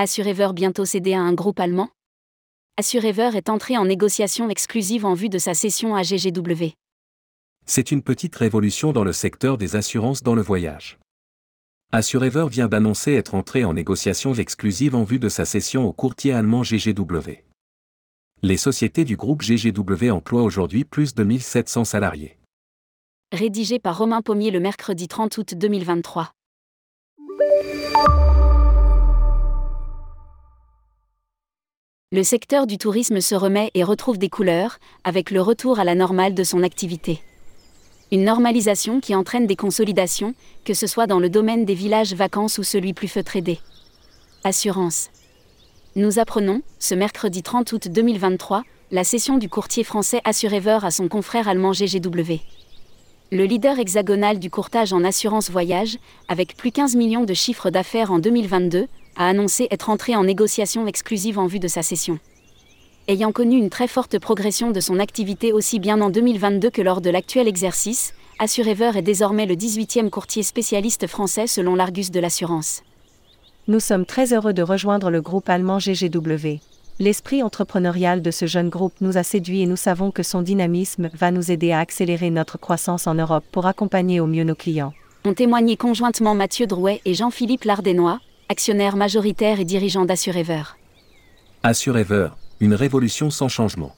Assurever bientôt cédé à un groupe allemand? Assurever est entré en négociation exclusive en vue de sa cession à GGW. C'est une petite révolution dans le secteur des assurances dans le voyage. Assurever vient d'annoncer être entré en négociation exclusive en vue de sa cession au courtier allemand GGW. Les sociétés du groupe GGW emploient aujourd'hui plus de 1700 salariés. Rédigé par Romain Pommier le mercredi 30 août 2023. Le secteur du tourisme se remet et retrouve des couleurs, avec le retour à la normale de son activité. Une normalisation qui entraîne des consolidations, que ce soit dans le domaine des villages vacances ou celui plus feutré des assurances. Nous apprenons, ce mercredi 30 août 2023, la cession du courtier français Assurever à son confrère allemand GGW. Le leader hexagonal du courtage en assurance voyage, avec plus 15 millions de chiffres d'affaires en 2022, a annoncé être entré en négociation exclusive en vue de sa cession. Ayant connu une très forte progression de son activité aussi bien en 2022 que lors de l'actuel exercice, Assurever est désormais le 18e courtier spécialiste français selon l'Argus de l'assurance. Nous sommes très heureux de rejoindre le groupe allemand GGW. L'esprit entrepreneurial de ce jeune groupe nous a séduits et nous savons que son dynamisme va nous aider à accélérer notre croissance en Europe pour accompagner au mieux nos clients. Ont témoigné conjointement Mathieu Drouet et Jean-Philippe Lardénois, actionnaire majoritaire et dirigeant d'Assurever. Assurever, une révolution sans changement.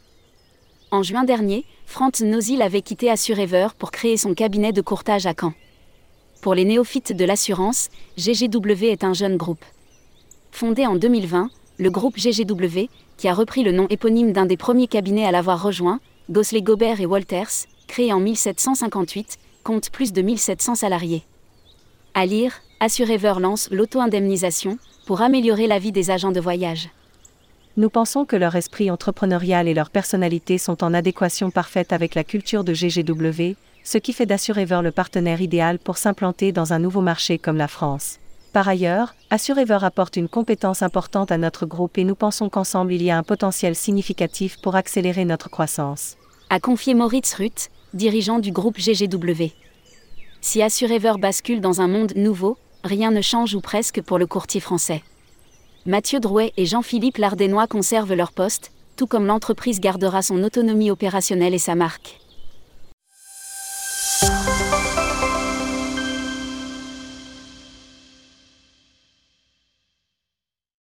En juin dernier, Franz Nozil avait quitté Assurever pour créer son cabinet de courtage à Caen. Pour les néophytes de l'assurance, GGW est un jeune groupe. Fondé en 2020, le groupe GGW, qui a repris le nom éponyme d'un des premiers cabinets à l'avoir rejoint, Gosley Gobert et Walters, créé en 1758, compte plus de 1700 salariés. À lire, Assurever lance l'auto-indemnisation pour améliorer la vie des agents de voyage. Nous pensons que leur esprit entrepreneurial et leur personnalité sont en adéquation parfaite avec la culture de GGW, ce qui fait d'Assurever le partenaire idéal pour s'implanter dans un nouveau marché comme la France. Par ailleurs, Assurever apporte une compétence importante à notre groupe et nous pensons qu'ensemble il y a un potentiel significatif pour accélérer notre croissance. A confié Moritz Ruth, dirigeant du groupe GGW. Si Assurever bascule dans un monde nouveau, rien ne change ou presque pour le courtier français. Mathieu Drouet et Jean-Philippe Lardénois conservent leur poste, tout comme l'entreprise gardera son autonomie opérationnelle et sa marque.